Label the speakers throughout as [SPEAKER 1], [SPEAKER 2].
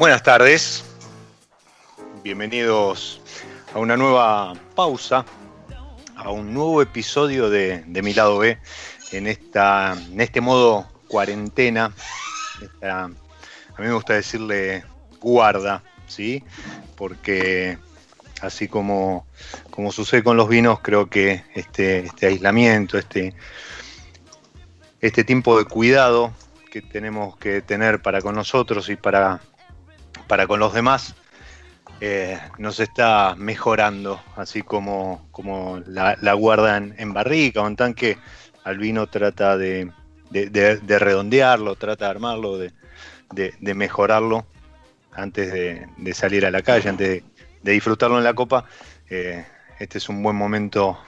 [SPEAKER 1] Buenas tardes, bienvenidos a una nueva pausa, a un nuevo episodio de, de Mi Lado B en, esta, en este modo cuarentena. A mí me gusta decirle guarda, ¿sí? Porque así como, como sucede con los vinos, creo que este, este aislamiento, este, este tiempo de cuidado que tenemos que tener para con nosotros y para, para con los demás, eh, nos está mejorando, así como, como la, la guarda en, barrica o en tanque, al vino trata de, de- de- de redondearlo, trata de armarlo, de, mejorarlo antes de, salir a la calle, antes de, de disfrutarlo en la copa. Eh, este es un buen momento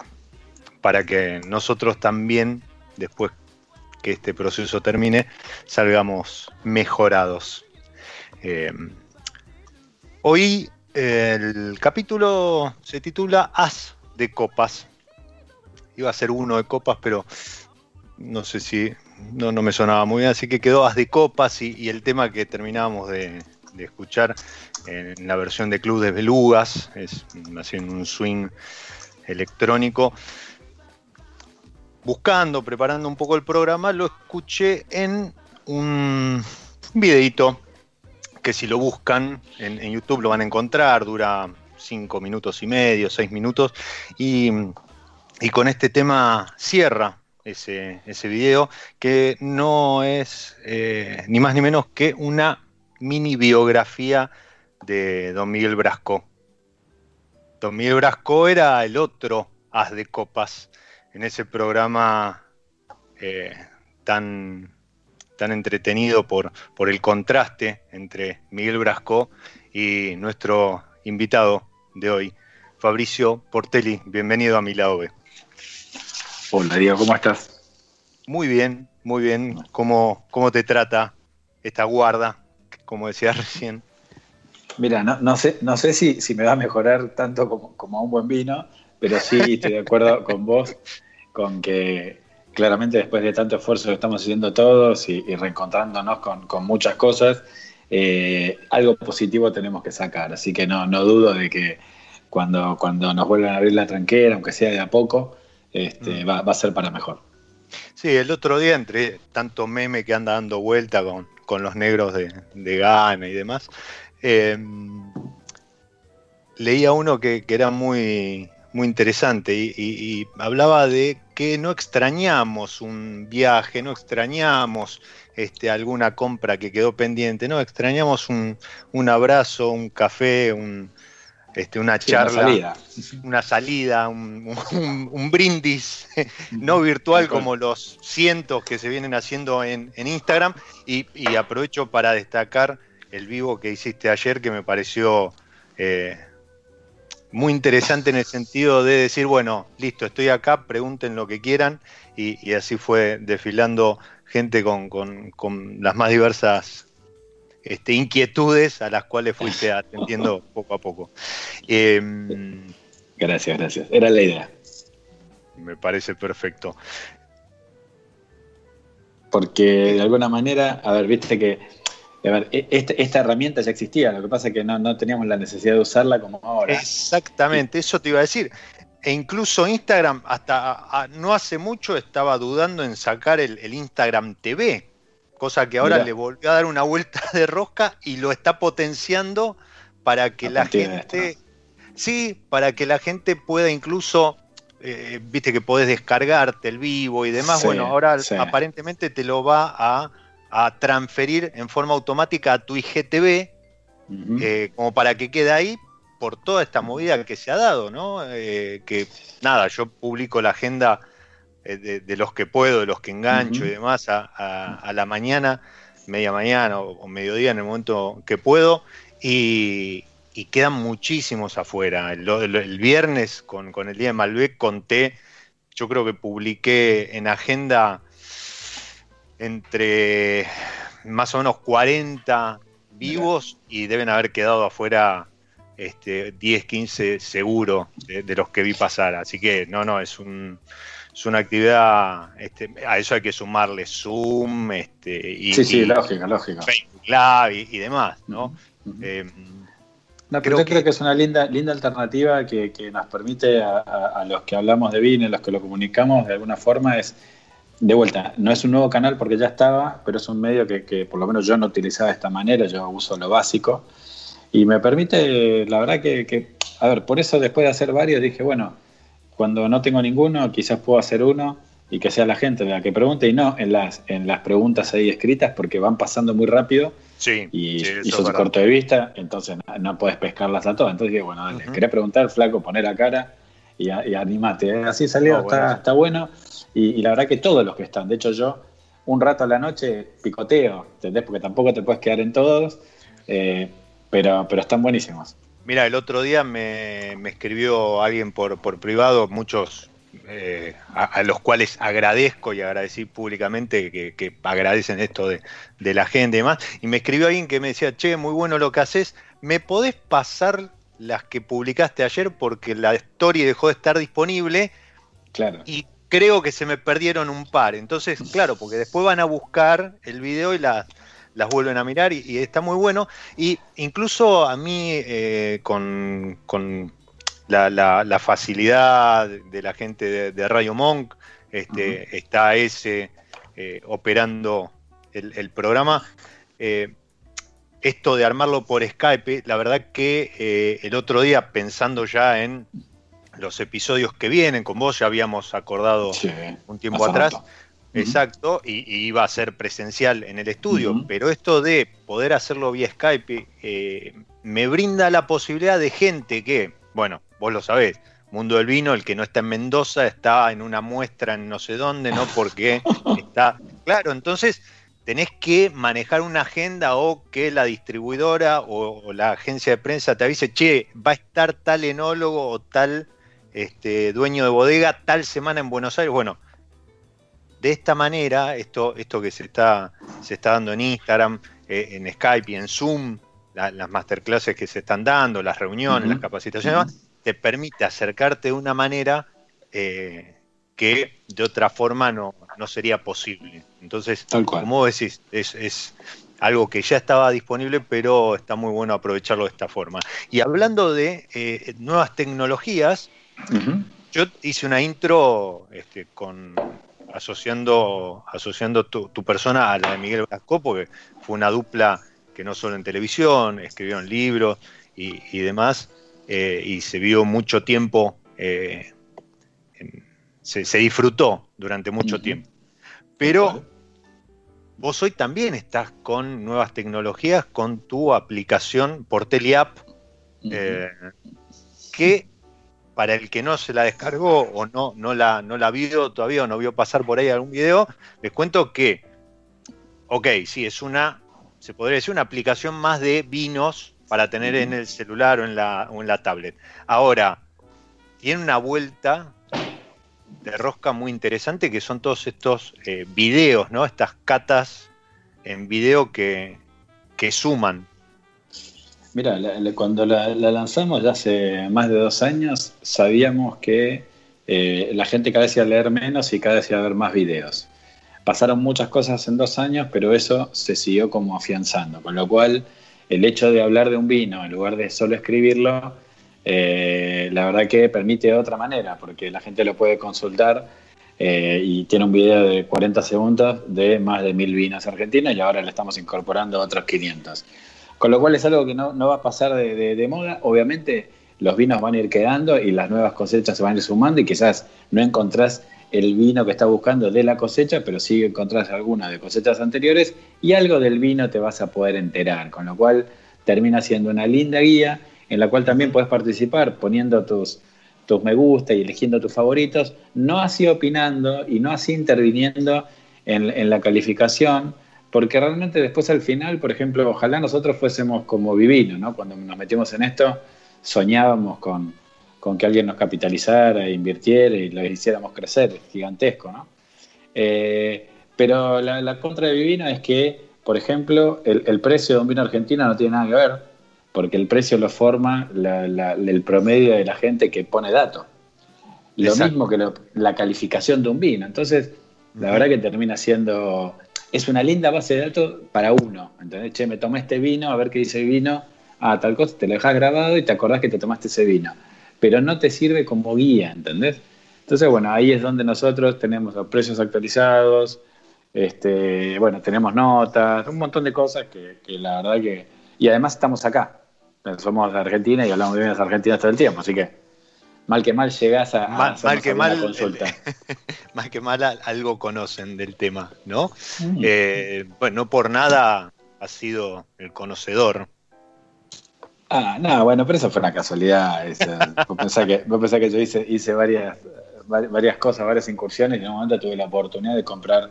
[SPEAKER 1] para que nosotros también, después que este proceso termine, salgamos mejorados. Eh, hoy el capítulo se titula As de Copas. Iba a ser uno de copas, pero no sé si no, no me sonaba muy bien, así que quedó As de Copas y, el tema que terminábamos de, de escuchar en la versión de Club de Belugas, es en un swing electrónico. Buscando, preparando un poco el programa, lo escuché en un videito que si lo buscan en, YouTube lo van a encontrar, dura cinco minutos y medio, seis minutos, y, y con este tema cierra ese, ese video, que no es eh, ni más ni menos que una mini biografía de Don Miguel Brasco. Don Miguel Brasco era el otro as de copas en ese programa eh, tan, tan entretenido por, por el contraste entre Miguel Brasco y nuestro invitado de hoy, Fabricio Portelli. Bienvenido a mi lado B.
[SPEAKER 2] Hola Diego, ¿cómo estás?
[SPEAKER 1] Muy bien, muy bien. ¿Cómo, cómo te trata esta guarda, como decías recién?
[SPEAKER 2] Mira, no, no sé, no sé si, si, me va a mejorar tanto como, como, a un buen vino, pero sí estoy de acuerdo con vos, con que claramente después de tanto esfuerzo que estamos haciendo todos y, y reencontrándonos con, con, muchas cosas, eh, algo positivo tenemos que sacar. Así que no, no dudo de que cuando, cuando nos vuelvan a abrir la tranquera, aunque sea de a poco, este, mm. va, va, a ser para mejor.
[SPEAKER 1] Sí, el otro día, entre tanto meme que anda dando vuelta con, con los negros de, de Ghana y demás, eh, leía uno que, que, era muy, muy interesante. Y, y, y, hablaba de que no extrañamos un viaje, no extrañamos este, alguna compra que quedó pendiente, no extrañamos un, un abrazo, un café, un, este, una charla,
[SPEAKER 2] sí, una
[SPEAKER 1] salida, una salida un, un, un, brindis no virtual como los cientos que se vienen haciendo en, en Instagram. Y, y, aprovecho para destacar el vivo que hiciste ayer que me pareció eh, muy interesante en el sentido de decir, bueno, listo, estoy acá, pregunten lo que quieran y, y así fue desfilando gente con, con, con las más diversas este, inquietudes a las cuales fuiste atendiendo poco a poco. Eh,
[SPEAKER 2] gracias, gracias. Era la idea.
[SPEAKER 1] Me parece perfecto.
[SPEAKER 2] Porque de alguna manera, a ver, viste que a ver, esta, esta, herramienta ya existía, lo que pasa es que no, no, teníamos la necesidad de usarla como ahora.
[SPEAKER 1] Exactamente, eso te iba a decir. E incluso Instagram, hasta no hace mucho, estaba dudando en sacar el, el Instagram TV cosa que ahora Mirá. le volvió a dar una vuelta de rosca y lo está potenciando para que la gente, sí, para que la gente pueda incluso, eh, viste que podés descargarte el vivo y demás, sí, bueno, ahora sí. aparentemente te lo va a, a, transferir en forma automática a tu IGTV, uh -huh. eh, como para que quede ahí por toda esta movida que se ha dado, ¿no? Eh, que nada, yo publico la agenda eh, de, de, los que puedo, de los que engancho uh -huh. y demás a, a, a, la mañana, media mañana o, o, mediodía en el momento que puedo y, y quedan muchísimos afuera. El, el, el viernes con, con, el día de Malbec conté, yo creo que publiqué en agenda entre más o menos 40 vivos y deben haber quedado afuera este, 10, 15 seguro de, de los que vi pasar. Así que no, no, es un es una actividad, este, a eso hay que sumarle Zoom, este, y,
[SPEAKER 2] sí, sí, y, lógica, lógica.
[SPEAKER 1] Facebook Live y, y demás, ¿no? Uh -huh. eh,
[SPEAKER 2] no, pero creo yo que... creo que es una linda, linda alternativa que, que nos permite a, a, a, los que hablamos de vino, a los que lo comunicamos de alguna forma, es, de vuelta, no es un nuevo canal porque ya estaba, pero es un medio que, que por lo menos yo no utilizaba de esta manera, yo uso lo básico, y me permite, la verdad que, que a ver, por eso después de hacer varios dije, bueno, cuando no tengo ninguno, quizás puedo hacer uno y que sea la gente la que pregunte y no en las, en las preguntas ahí escritas porque van pasando muy rápido
[SPEAKER 1] sí,
[SPEAKER 2] y,
[SPEAKER 1] sí,
[SPEAKER 2] y sos corto de vista, entonces no, no, puedes pescarlas a todas. Entonces dije, bueno, dale, uh -huh. querés preguntar, flaco, poner la cara y, y animate. ¿eh? Así salió, oh, está, bueno. está, bueno. Y, y, la verdad que todos los que están, de hecho yo un rato a la noche picoteo, ¿entendés? Porque tampoco te puedes quedar en todos, eh, pero, pero están buenísimos.
[SPEAKER 1] Mira, el otro día me, me escribió alguien por, por privado, muchos eh, a, a, los cuales agradezco y agradecí públicamente que, que agradecen esto de, de, la gente y demás. Y me escribió alguien que me decía, che, muy bueno lo que haces, ¿me podés pasar las que publicaste ayer? Porque la story dejó de estar disponible.
[SPEAKER 2] Claro.
[SPEAKER 1] Y creo que se me perdieron un par. Entonces, claro, porque después van a buscar el video y las las vuelven a mirar y, y, está muy bueno. Y incluso a mí, eh, con, con la, la, la, facilidad de la gente de, de Radio Monk, este, uh -huh. está ese eh, operando el, el programa. Eh, esto de armarlo por Skype, la verdad que eh, el otro día, pensando ya en los episodios que vienen, con vos ya habíamos acordado un tiempo atrás, exacto, y, iba a ser presencial en el estudio, pero esto de poder hacerlo vía Skype eh, me brinda la posibilidad de gente que, bueno, vos lo sabés, Mundo del Vino, el que no está en Mendoza, está en una muestra en no sé dónde, ¿no? Porque está. Claro, entonces tenés que manejar una agenda o que la distribuidora o, la agencia de prensa te avise, che, va a estar tal enólogo o tal este, dueño de bodega tal semana en Buenos Aires. Bueno, de esta manera, esto, esto que se está, se está dando en Instagram, eh, en Skype y en Zoom, las masterclasses que se están dando, las reuniones, las capacitaciones, te permite acercarte de una manera eh, que de otra forma no, no sería posible. Entonces, como decís, es, algo que ya estaba disponible, pero está muy bueno aprovecharlo de esta forma. Y hablando de eh, nuevas tecnologías, yo hice una intro este, con asociando, asociando tu, persona a la de Miguel Blasco, porque fue una dupla que no solo en televisión, escribieron libros y, demás, eh, y se vio mucho tiempo, eh, se, disfrutó durante mucho tiempo. Pero vos hoy también estás con nuevas tecnologías, con tu aplicación por Teleapp, eh, que para el que no se la descargó o no, no, la, no la vio todavía o no vio pasar por ahí algún video, les cuento que, ok, sí, es una, se podría decir, una aplicación más de vinos para tener en el celular o en la, o en la tablet. Ahora, tiene una vuelta de rosca muy interesante que son todos estos eh, videos, ¿no? Estas catas en video que, suman.
[SPEAKER 2] Mira, cuando la, lanzamos ya hace más de dos años, sabíamos que eh, la gente cada vez iba a leer menos y cada vez iba a ver más videos. Pasaron muchas cosas en dos años, pero eso se siguió como afianzando, con lo cual el hecho de hablar de un vino en lugar de solo escribirlo eh, la verdad que permite de otra manera, porque la gente lo puede consultar eh, y tiene un video de 40 segundos de más de mil vinos argentinos y ahora le estamos incorporando otros 500. Con lo cual es algo que no, va a pasar de, moda. Obviamente los vinos van a ir quedando y las nuevas cosechas se van a ir sumando y quizás no encontrás el vino que estás buscando de la cosecha, pero sí encontrás alguna de cosechas anteriores y algo del vino te vas a poder enterar, con lo cual termina siendo una linda guía en la cual también puedes participar poniendo tus, tus me gusta y eligiendo tus favoritos, no así opinando y no así interviniendo en, la calificación, porque realmente después al final, por ejemplo, ojalá nosotros fuésemos como Vivino, ¿no? Cuando nos metimos en esto, soñábamos con, que alguien nos capitalizara, invirtiera y lo hiciéramos crecer, gigantesco, ¿no? Eh, pero la, contra de Vivino es que, por ejemplo, el, el, precio de un vino argentino no tiene nada que ver porque el precio lo forma el promedio de la gente que pone datos. Lo mismo que la calificación de un vino. Entonces, la verdad que termina siendo. Es una linda base de datos para uno. ¿Entendés? Che, me tomé este vino, a ver qué dice el vino. Ah, tal cosa, te lo dejas grabado y te acordás que te tomaste ese vino. Pero no te sirve como guía, ¿entendés? Entonces, bueno, ahí es donde nosotros tenemos los precios actualizados, este, bueno, tenemos notas, un montón de cosas que, que la verdad que. Y además estamos acá somos de Argentina y hablamos de vinos argentinas todo el tiempo, así que mal que mal llegás a,
[SPEAKER 1] mal, que mal consulta. mal que mal algo conocen del tema, ¿no? Mm. Eh, bueno, no por nada ha sido el conocedor.
[SPEAKER 2] Ah, no, bueno, pero eso fue una casualidad. vos, pensás que, que yo hice, hice varias, varias cosas, varias incursiones y en un momento tuve la oportunidad de comprar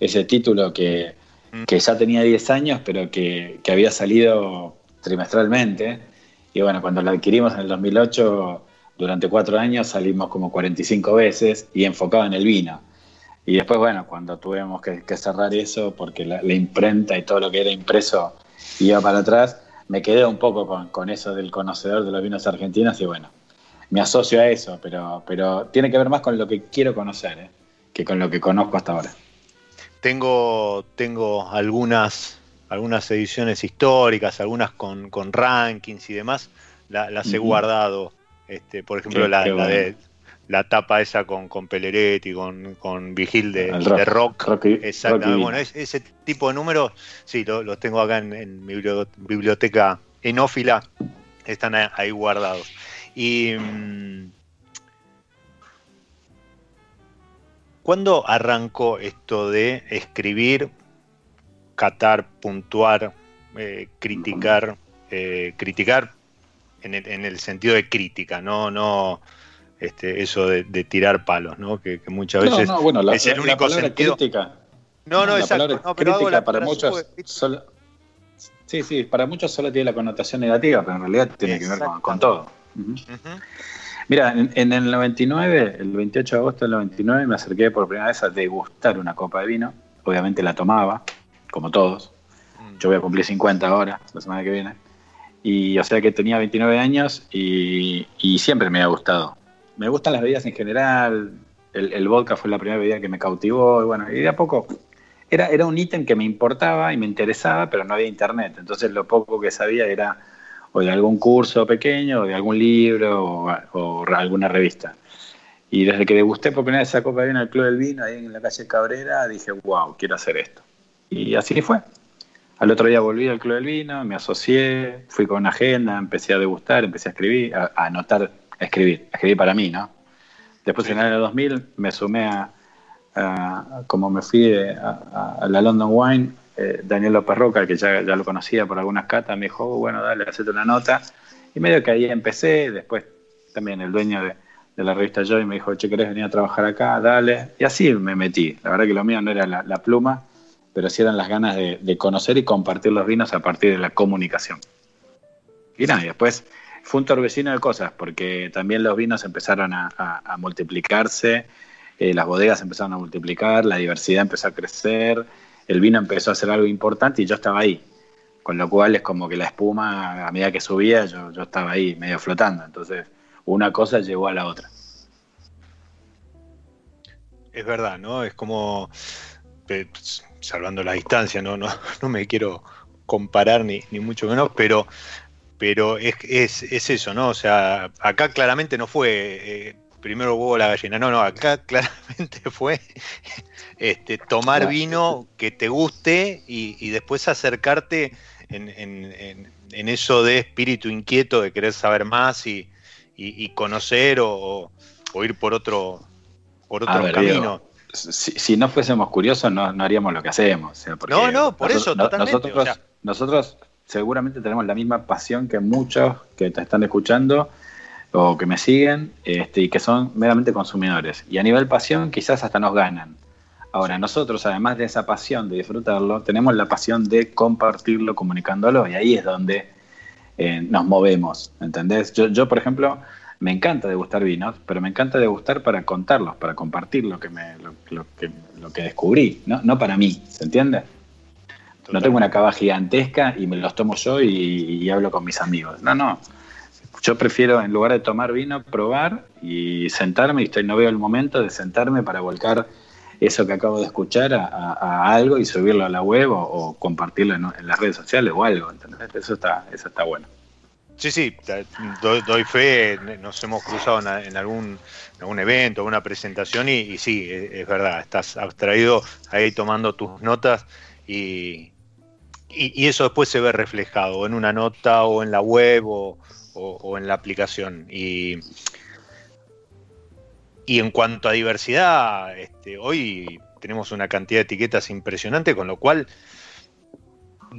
[SPEAKER 2] ese título que, mm. que ya tenía 10 años, pero que, que había salido trimestralmente. Y bueno, cuando la adquirimos en el 2008, durante cuatro años salimos como 45 veces y enfocado en el vino. Y después, bueno, cuando tuvimos que, cerrar eso, porque la, imprenta y todo lo que era impreso iba para atrás, me quedé un poco con, eso del conocedor de los vinos argentinos y bueno, me asocio a eso, pero, pero tiene que ver más con lo que quiero conocer ¿eh? que con lo que conozco hasta ahora.
[SPEAKER 1] Tengo, tengo algunas algunas ediciones históricas, algunas con, rankings y demás, las he guardado. Este, por ejemplo, la, de la tapa esa con, con Peleretti, con, con Vigil de rock. Exactamente. bueno, ese tipo de números, sí, los tengo acá en, mi biblioteca enófila, están ahí guardados. Y. Mm, ¿Cuándo arrancó esto de escribir, catar, puntuar, eh, criticar, eh, criticar en el, en el, sentido de crítica, no, no este, eso de, tirar palos, ¿no? Que, muchas veces
[SPEAKER 2] no, bueno, la, es el único sentido. Crítica,
[SPEAKER 1] no, no, exacto. No, crítica
[SPEAKER 2] para muchos. sí, sí, para muchos solo tiene la connotación negativa, pero en realidad tiene que ver con, todo. Mira, en, el 99, el 28 de agosto del 99, me acerqué por primera vez a degustar una copa de vino. Obviamente la tomaba, como todos. Mm. Yo voy a cumplir 50 ahora, la semana que viene. Y o sea que tenía 29 años y, y siempre me ha gustado me gustan las bebidas en general. El, vodka fue la primera bebida que me cautivó. Y bueno, y de a poco era, era un ítem que me importaba y me interesaba, pero no había internet. Entonces lo poco que sabía era o de algún curso pequeño, o de algún libro, o, alguna revista. Y desde que degusté por primera vez esa copa de vino al Club del Vino, ahí en la calle Cabrera, dije, wow, quiero hacer esto. Y así fue. Al otro día volví al Club del Vino, me asocié, fui con una agenda, empecé a degustar, empecé a escribir, a anotar escribir, escribir para mí, ¿no? Después en el año 2000 me sumé a, como me fui a, la London Wine, eh, Daniel López Roca, que ya, ya, lo conocía por algunas catas, me dijo, oh, bueno, dale, hacete una nota. Y medio que ahí empecé, después también el dueño de, la revista Joy me dijo, che, ¿querés venir a trabajar acá? Dale. Y así me metí. La verdad que lo mío no era la, pluma, pero sí eran las ganas de, conocer y compartir los vinos a partir de la comunicación. Y nada, y después fue un torbellino de cosas, porque también los vinos empezaron a, multiplicarse, eh, las bodegas empezaron a multiplicar, la diversidad empezó a crecer, el vino empezó a ser algo importante y yo estaba ahí. Con lo cual es como que la espuma, a medida que subía, yo, yo estaba ahí, medio flotando. Entonces, una cosa llegó a la otra.
[SPEAKER 1] Es verdad, ¿no? Es como, salvando la distancia, no, no, no me quiero comparar ni, ni mucho menos, pero pero es, es, eso, ¿no? O sea, acá claramente no fue eh, primero huevo la gallina, no, no, acá claramente fue este, tomar vino que te guste y, después acercarte en, eso de espíritu inquieto, de querer saber más y, conocer o, ir por otro, por otro camino.
[SPEAKER 2] Si, no fuésemos curiosos, no, haríamos lo que hacemos.
[SPEAKER 1] no, no, por eso, totalmente.
[SPEAKER 2] Nosotros, nosotros seguramente tenemos la misma pasión que muchos que te están escuchando o que me siguen este, y que son meramente consumidores. Y a nivel pasión quizás hasta nos ganan. Ahora, nosotros, además de esa pasión de disfrutarlo, tenemos la pasión de compartirlo, comunicándolo, y ahí es donde eh, nos movemos, ¿entendés? Yo, yo, por ejemplo, me encanta degustar vinos, pero me encanta degustar para contarlos, para compartir lo que, me, lo, que, lo que descubrí, ¿no? no para mí, ¿se entiende? No tengo una cava gigantesca y me los tomo yo y, hablo con mis amigos. No, no. Yo prefiero, en lugar de tomar vino, probar y sentarme, y estoy, no veo el momento de sentarme para volcar eso que acabo de escuchar a, algo y subirlo a la web o, compartirlo en, las redes sociales o algo. Eso está, eso está bueno.
[SPEAKER 1] Sí, sí, doy, fe, nos hemos cruzado en, algún, algún evento, una presentación y, y sí, es, verdad, estás abstraído ahí tomando tus notas y, y, eso después se ve reflejado en una nota o en la web o, en la aplicación. Y, y en cuanto a diversidad, este, hoy tenemos una cantidad de etiquetas impresionante, con lo cual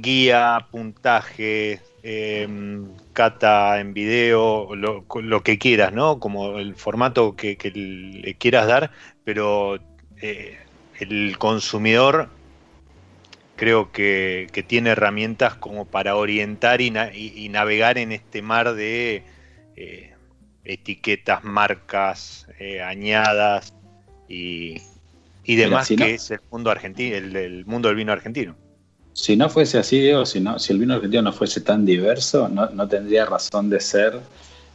[SPEAKER 1] guía, puntaje, em, cata en video, lo, lo, que quieras, ¿no? Como el formato que, le quieras dar, pero eh, el consumidor creo que, tiene herramientas como para orientar y, navegar en este mar de eh, etiquetas, marcas, eh, añadas y, demás que es el mundo argentino, el, mundo del vino argentino.
[SPEAKER 2] Si no fuese así, Diego, si, si el vino argentino no fuese tan diverso, no, tendría razón de ser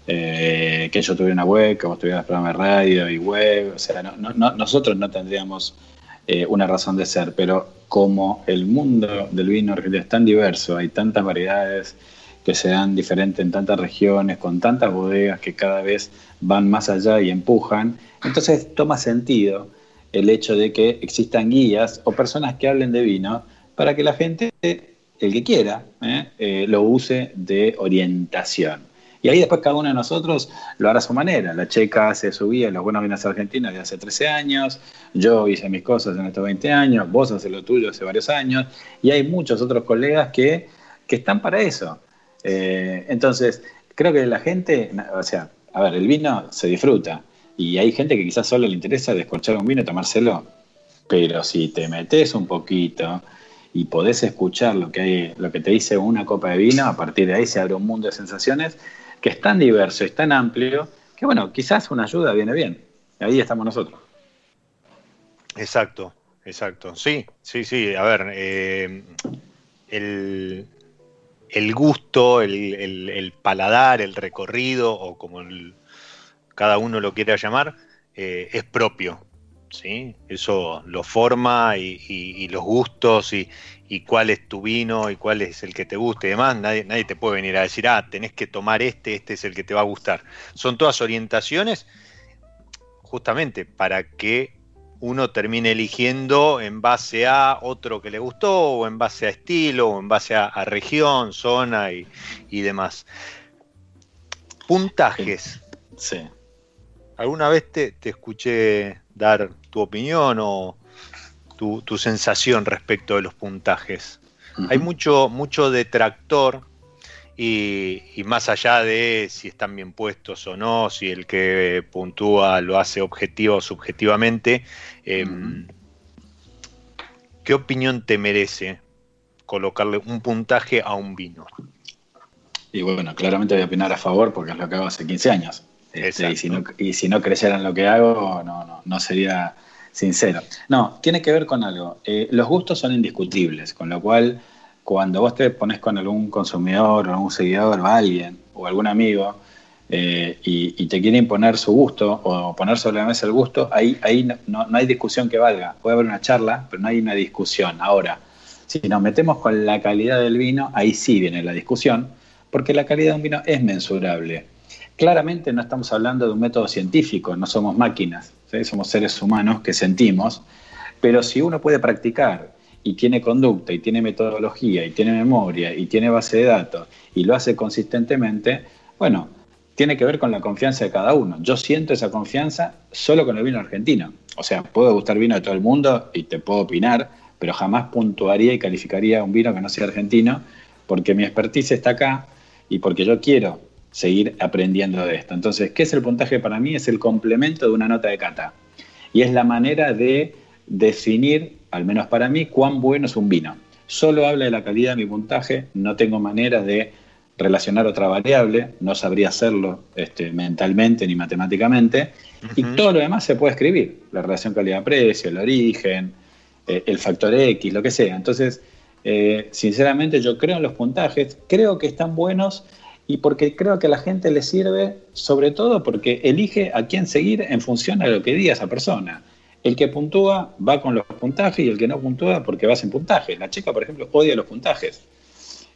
[SPEAKER 2] eh, que yo tuviera una web, que vos tuvieras programa de radio y web. O sea, nosotros no tendríamos una razón de ser, pero como el mundo del vino argentino es tan diverso, hay tantas variedades que se dan diferente en tantas regiones, con tantas bodegas que cada vez van más allá y empujan. Entonces toma sentido el hecho de que existan guías o personas que hablen de vino para que la gente, el que quiera, ¿eh? Eh, lo use de orientación. Y ahí después cada uno de nosotros lo hará a su manera. La checa hace su guía los buenos vinos argentinos de hace 13 años, yo hice mis cosas en estos 20 años, vos haces lo tuyo hace varios años, y hay muchos otros colegas que, que están para eso. Eh, entonces, creo que la gente, o sea, a ver, el vino se disfruta y hay gente que quizás solo le interesa descorchar un vino y tomárselo, pero si te metes un poquito y podés escuchar lo que, hay, lo que te dice una copa de vino, a partir de ahí se abre un mundo de sensaciones que es tan diverso, es tan amplio, que bueno, quizás una ayuda viene bien. Ahí estamos nosotros.
[SPEAKER 1] Exacto, exacto. Sí, sí, sí. A ver, eh, el, el gusto, el, paladar, el recorrido, o como cada uno lo quiera llamar, eh, es propio. ¿Sí? Eso lo forma y, los gustos y, cuál es tu vino y cuál es el que te guste y demás. Nadie, nadie te puede venir a decir, ah, tenés que tomar este, este es el que te va a gustar. Son todas orientaciones justamente para que uno termine eligiendo en base a otro que le gustó, o en base a estilo, o en base a, región, zona y, demás. Puntajes.
[SPEAKER 2] Sí.
[SPEAKER 1] ¿Alguna vez te, escuché dar tu opinión o tu, sensación respecto de los puntajes? Hay mucho, mucho detractor y, más allá de si están bien puestos o no, si el que puntúa lo hace objetivo o subjetivamente, em, ¿qué opinión te merece colocarle un puntaje a un vino?
[SPEAKER 2] Y bueno, claramente voy a opinar a favor porque es lo que hago hace 15 años. Este, y, si no, y si no creyera en lo que hago, no, no, no sería sincero. No, tiene que ver con algo. Eh, los gustos son indiscutibles, con lo cual cuando vos te pones con algún consumidor o algún seguidor o alguien o algún amigo eh, y, te quiere imponer su gusto o poner sobre la mesa el gusto, ahí, ahí no, hay discusión que valga. Puede haber una charla, pero no hay una discusión. Ahora, si nos metemos con la calidad del vino, ahí sí viene la discusión, porque la calidad de un vino es mensurable. Claramente no estamos hablando de un método científico, no somos máquinas, somos seres humanos que sentimos, pero si uno puede practicar y tiene conducta y tiene metodología y tiene memoria y tiene base de datos y lo hace consistentemente, bueno, tiene que ver con la confianza de cada uno. Yo siento esa confianza solo con el vino argentino. O sea, puedo gustar vino de todo el mundo y te puedo opinar, pero jamás puntuaría y calificaría un vino que no sea argentino porque mi expertise está acá y porque yo quiero seguir aprendiendo de esto. Entonces, ¿qué es el puntaje para mí? Es el complemento de una nota de cata. Y es la manera de definir al menos para mí, cuán bueno es un vino. Solo habla de la calidad de mi puntaje, no tengo manera de relacionar otra variable, no sabría hacerlo este, mentalmente ni matemáticamente, y todo lo demás se puede escribir, la relación calidad-precio, el origen, eh, el factor X, lo que sea. Entonces, eh, sinceramente yo creo en los puntajes, creo que están buenos y porque creo que a la gente le sirve, sobre todo porque elige a quién seguir en función a lo que diga esa persona. El que puntúa va con los puntajes y el que no puntúa porque va sin puntajes. La chica, por ejemplo, odia los puntajes.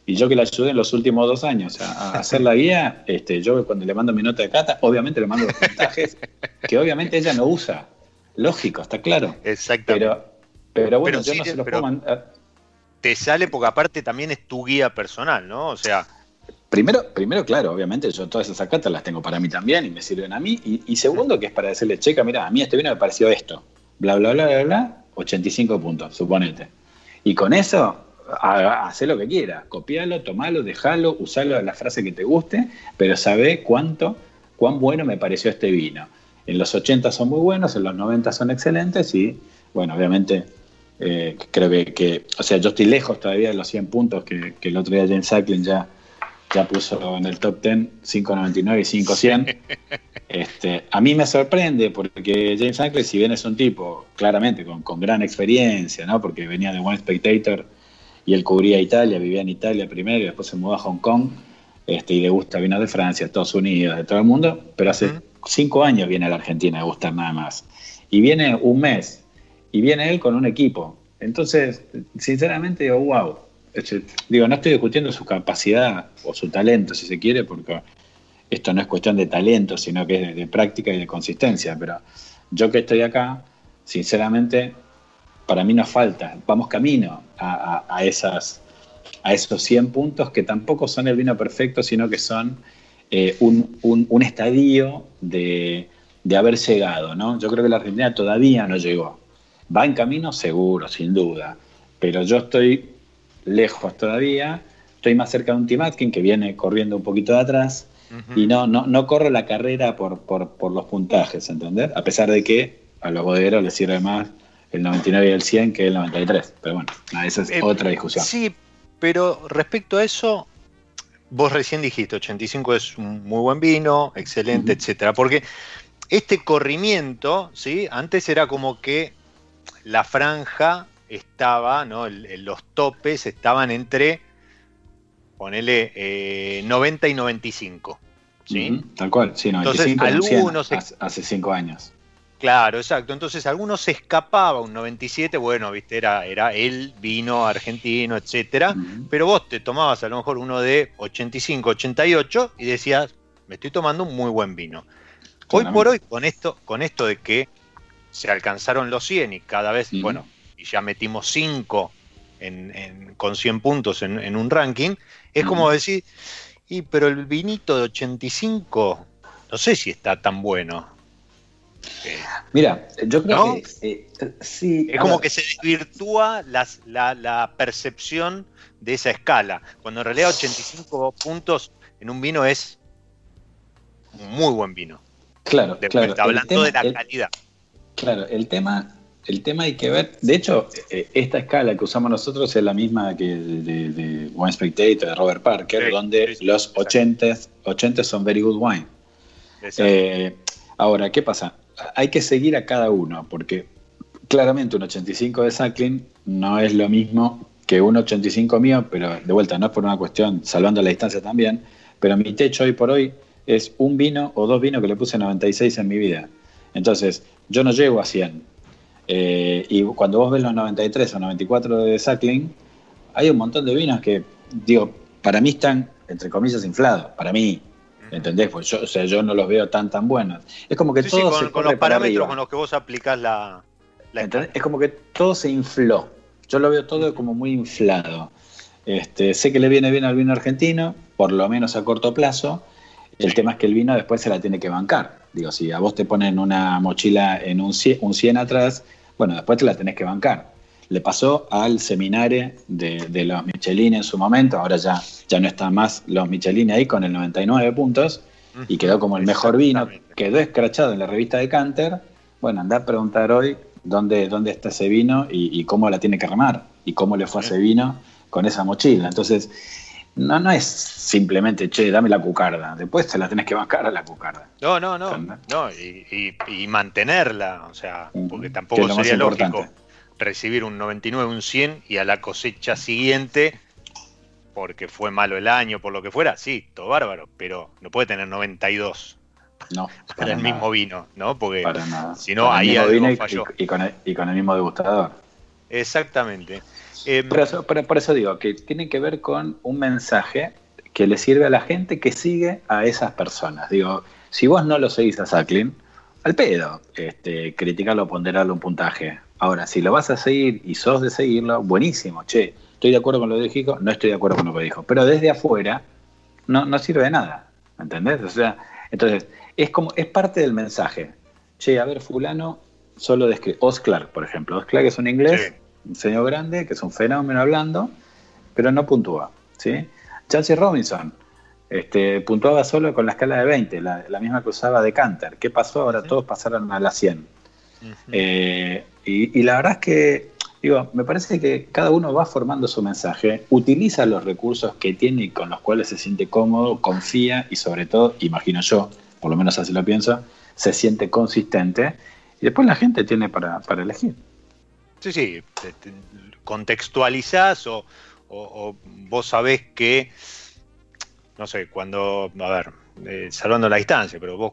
[SPEAKER 2] Y yo que la ayudé en los últimos dos años a, hacer la guía, este, yo cuando le mando mi nota de cata, obviamente le mando los puntajes, que obviamente ella no usa. Lógico, está claro.
[SPEAKER 1] Exactamente.
[SPEAKER 2] Pero, pero bueno, yo no se los puedo mandar.
[SPEAKER 1] Te sale porque aparte también es tu guía personal, ¿no? O sea.
[SPEAKER 2] Primero, primero, claro, obviamente yo todas esas cartas las tengo para mí también y me sirven a mí. Y, segundo, que es para decirle, checa, mira, a mí este vino me pareció esto bla, bla, bla, bla, bla, 85 puntos, suponete. Y con eso, haz lo que quieras, copialo, tomalo, dejalo, usalo la frase que te guste, pero sabe cuánto, cuán bueno me pareció este vino. En los 80 son muy buenos, en los 90 son excelentes y, bueno, obviamente eh, creo que, o sea, yo estoy lejos todavía de los 100 puntos que, el otro día James Sacklin ya ya puso en el top 10 5.99 y 5.100. Este, a mí me sorprende porque James Ankle, si bien es un tipo claramente con, con, gran experiencia, ¿no? porque venía de One Spectator y él cubría Italia, vivía en Italia primero y después se mudó a Hong Kong este, y le gusta vino de Francia, Estados Unidos, de todo el mundo, pero hace cinco años viene a la Argentina a gustar nada más. Y viene un mes y viene él con un equipo. Entonces, sinceramente digo, wow, digo, no estoy discutiendo su capacidad o su talento, si se quiere, porque esto no es cuestión de talento, sino que es de, práctica y de consistencia. Pero yo que estoy acá, sinceramente, para mí nos falta, vamos camino a, esas, a esos 100 puntos que tampoco son el vino perfecto, sino que son eh, un, estadio de, de, haber llegado. ¿no? Yo creo que la Argentina todavía no llegó. Va en camino seguro, sin duda, pero yo estoy lejos todavía, estoy más cerca de un Tim Atkin que viene corriendo un poquito de atrás y no, no, no corro la carrera por, por, los puntajes, ¿entender? A pesar de que a los bodegueros les sirve más el 99 y el 100 que el 93. Pero bueno, esa es eh, otra discusión.
[SPEAKER 1] Sí, pero respecto a eso, vos recién dijiste, 85 es un muy buen vino, excelente, etcétera. Porque este corrimiento, ¿sí? Antes era como que la franja estaba, ¿no? los topes estaban entre, ponele, 90 eh, y 95. ¿sí?
[SPEAKER 2] tal cual, sí, 95 Entonces, algunos hace 5 años.
[SPEAKER 1] Claro, exacto. Entonces, algunos se escapaba un 97, bueno, viste, era, era el vino argentino, etcétera. Pero vos te tomabas a lo mejor uno de 85, 88 y decías, me estoy tomando un muy buen vino. Hoy por hoy, con esto, con esto de que se alcanzaron los 100 y cada vez, bueno, y ya metimos 5 con 100 puntos en, un ranking, es como decir, y pero el vinito de 85, no sé si está tan bueno.
[SPEAKER 2] Mira, yo creo que eh,
[SPEAKER 1] sí. Es como que se desvirtúa la, percepción de esa escala, cuando en realidad 85 puntos en un vino es un muy buen vino.
[SPEAKER 2] Claro, claro.
[SPEAKER 1] hablando de la calidad.
[SPEAKER 2] Claro, el tema el tema hay que ver, de hecho, eh, esta escala que usamos nosotros es la misma que de, Wine Spectator, de Robert Parker, donde los 80, 80 son Very Good Wine. Eh, ahora, ¿qué pasa? Hay que seguir a cada uno, porque claramente un 85 de Sacklin no es lo mismo que un 85 mío, pero de vuelta, no es por una cuestión, salvando la distancia también, pero mi techo hoy por hoy es un vino o dos vinos que le puse 96 en mi vida. Entonces, yo no llego a 100, eh, y cuando vos ves los 93 o 94 de Sackling, hay un montón de vinos que, digo, para mí están, entre comillas, inflados. Para mí, ¿entendés? Pues yo, o sea, yo no los veo tan, tan buenos. Es como que todo
[SPEAKER 1] con, con los parámetros con los que vos aplicás la.
[SPEAKER 2] es como que todo se infló. Yo lo veo todo como muy inflado. Este, sé que le viene bien al vino argentino, por lo menos a corto plazo. El tema es que el vino después se la tiene que bancar. Digo, si a vos te ponen una mochila en un un 100 atrás, bueno, después te la tenés que bancar. Le pasó al seminario de, los Michelin en su momento, ahora ya, ya no están más los Michelin ahí con el 99 puntos y quedó como el mejor vino, quedó escrachado en la revista de Canter. Bueno, anda a preguntar hoy dónde, dónde está ese vino y, cómo la tiene que remar y cómo le fue a ese vino con esa mochila. Entonces, no, no es simplemente, che, dame la cucarda. Después te la tenés que bancar a la cucarda.
[SPEAKER 1] No, no, no. no y, mantenerla. O sea, porque tampoco sería lógico recibir un 99, un 100 y a la cosecha siguiente, porque fue malo el año, por lo que fuera, sí, todo bárbaro. Pero no puede tener 92. No, para, el mismo vino, ¿no? Porque si no, ahí algo falló.
[SPEAKER 2] Y, con el, y con el mismo degustador.
[SPEAKER 1] Exactamente.
[SPEAKER 2] Em, por, eso, digo, que tiene que ver con un mensaje que le sirve a la gente que sigue a esas personas. Digo, si vos no lo seguís a Sacklin, al pedo, este, criticarlo, ponderarlo un puntaje. Ahora, si lo vas a seguir y sos de seguirlo, buenísimo, che, estoy de acuerdo con lo que dijo, no estoy de acuerdo con lo que dijo. Pero desde afuera no, no sirve de nada, ¿entendés? O sea, entonces, es como, es parte del mensaje. Che, a ver, fulano solo describe, Osclar, por ejemplo. Osclar es un inglés un señor grande, que es un fenómeno hablando, pero no puntúa. ¿sí? Chelsea Robinson este, puntuaba solo con la escala de 20, la, misma que usaba de Canter. ¿Qué pasó? Ahora todos pasaron a la 100. Eh, y, la verdad es que, digo, me parece que cada uno va formando su mensaje, utiliza los recursos que tiene y con los cuales se siente cómodo, confía y sobre todo, imagino yo, por lo menos así lo pienso, se siente consistente y después la gente tiene para elegir.
[SPEAKER 1] Sí, sí, contextualizás o, vos sabés que, no sé, cuando, a ver, eh, salvando la distancia, pero vos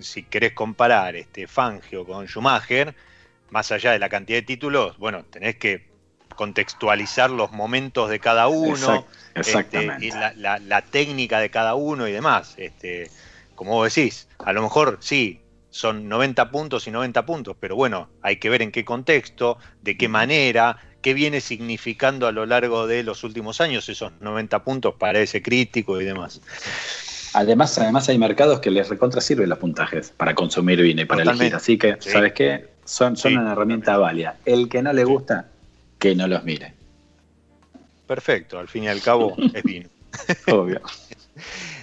[SPEAKER 1] si querés comparar este Fangio con Schumacher, más allá de la cantidad de títulos, bueno, tenés que contextualizar los momentos de cada uno, este, y la, la, técnica de cada uno y demás. Este, como vos decís, a lo mejor sí, son 90 puntos y 90 puntos, pero bueno, hay que ver en qué contexto, de qué manera, qué viene significando a lo largo de los últimos años esos 90 puntos para ese crítico y demás.
[SPEAKER 2] Además, además hay mercados que les recontra sirven los puntajes para consumir vino y para elegir. Así que, ¿sabes qué? Son, son una herramienta válida. El que no le gusta, que no los mire.
[SPEAKER 1] Perfecto, al fin y al cabo es vino.
[SPEAKER 2] Obvio.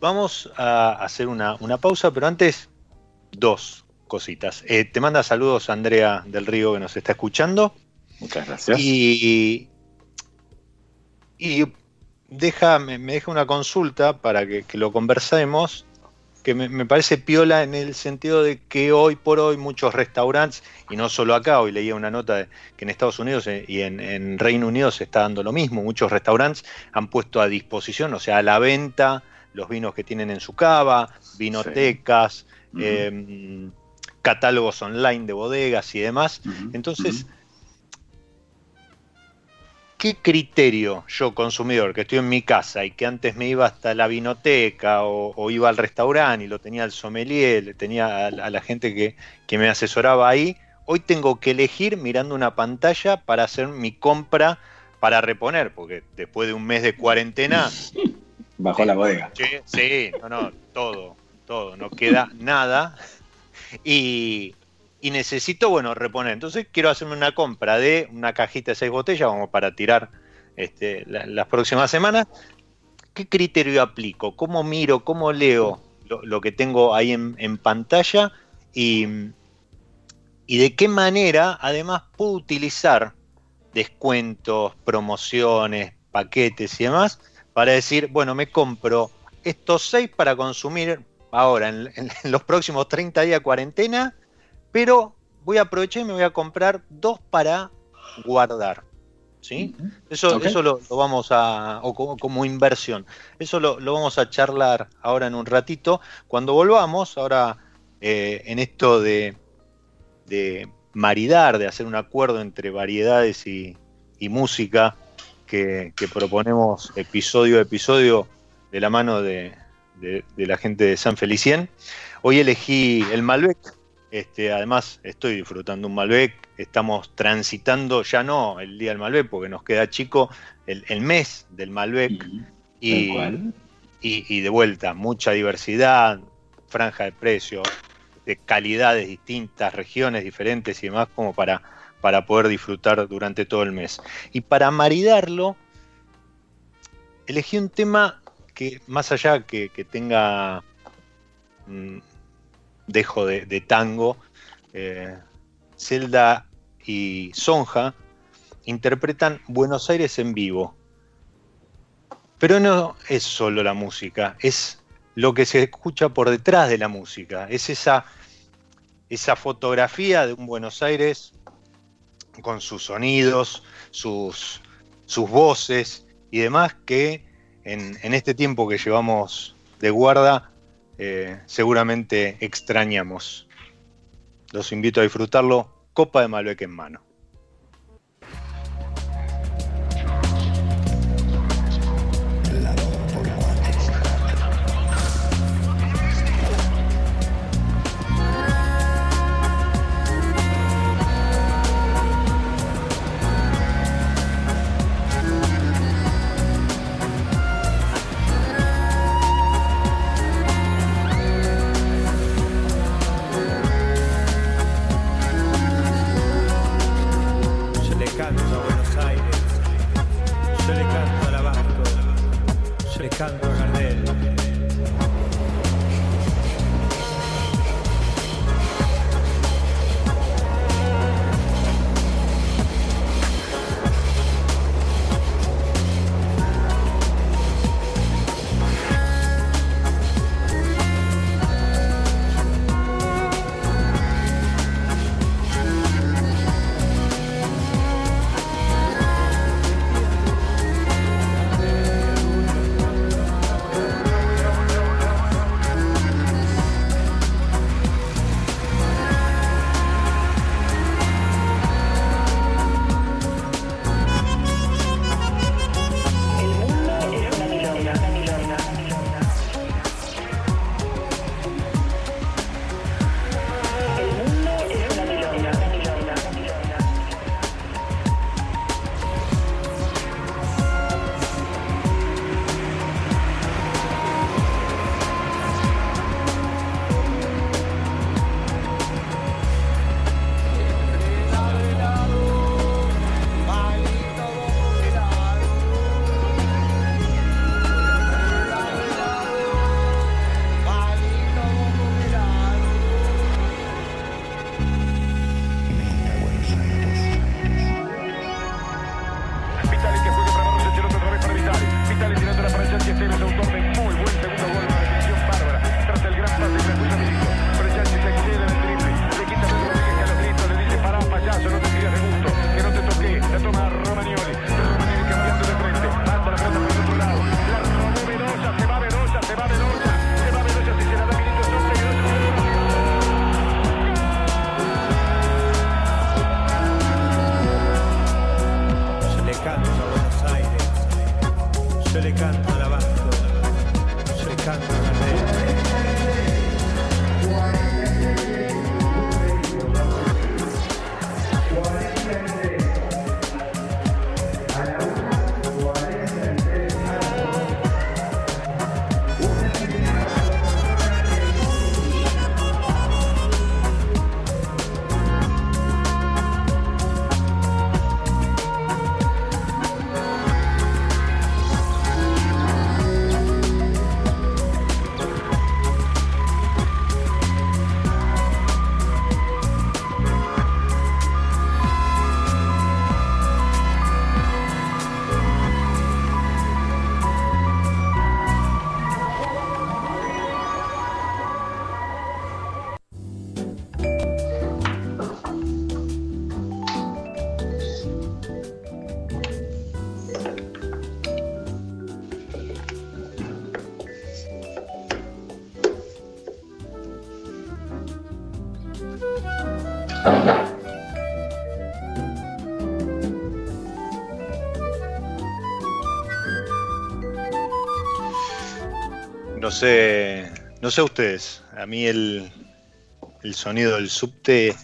[SPEAKER 1] Vamos a hacer una, pausa, pero antes, dos cositas. Eh, te manda saludos Andrea del Río que nos está escuchando.
[SPEAKER 2] Muchas gracias.
[SPEAKER 1] Y, y deja, me, deja una consulta para que, lo conversemos, que me, parece piola en el sentido de que hoy por hoy muchos restaurantes, y no solo acá, hoy leía una nota de que en Estados Unidos eh, y en, en Reino Unido se está dando lo mismo, muchos restaurantes han puesto a disposición, o sea, a la venta, los vinos que tienen en su cava, vinotecas, em, catálogos online de bodegas y demás. Entonces, ¿qué criterio yo, consumidor, que estoy en mi casa y que antes me iba hasta la vinoteca o, iba al restaurante y lo tenía al sommelier, tenía a, la gente que, que, me asesoraba ahí, hoy tengo que elegir mirando una pantalla para hacer mi compra para reponer, porque después de un mes de cuarentena
[SPEAKER 2] Bajo la bodega.
[SPEAKER 1] Sí, no, no, todo, todo, no queda nada. Y, necesito, bueno, reponer. Entonces quiero hacerme una compra de una cajita de seis botellas, como para tirar este, las próximas semanas. ¿Qué criterio aplico? ¿Cómo miro? ¿Cómo leo lo, que tengo ahí en, pantalla? Y, y de qué manera, además, puedo utilizar descuentos, promociones, paquetes y demás para decir, bueno, me compro estos seis para consumir ahora, en, los próximos 30 días de cuarentena, pero voy a aprovechar y me voy a comprar dos para guardar. ¿Sí? Eso, eso lo, vamos a, o como, inversión, eso lo, vamos a charlar ahora en un ratito. Cuando volvamos, ahora eh, en esto de, de maridar, de hacer un acuerdo entre variedades y, y música, que, proponemos episodio a episodio de la mano de, la gente de San Felicien. Hoy elegí el Malbec, este, además estoy disfrutando un Malbec, estamos transitando ya no el día del Malbec porque nos queda chico el, mes del Malbec. Y, y, de vuelta mucha diversidad, franja de precios, de calidades distintas, regiones diferentes y demás como para para poder disfrutar durante todo el mes. Y para maridarlo, elegí un tema que más allá que, tenga mm, dejo de, tango, eh, Zelda y Sonja interpretan Buenos Aires en vivo. Pero no es solo la música, es lo que se escucha por detrás de la música, es esa, esa fotografía de un Buenos Aires con sus sonidos, sus, sus voces y demás que en, este tiempo que llevamos de guarda eh, seguramente extrañamos. Los invito a disfrutarlo, copa de Malbec en mano. Sé, no sé ustedes, a mí el, el sonido del subte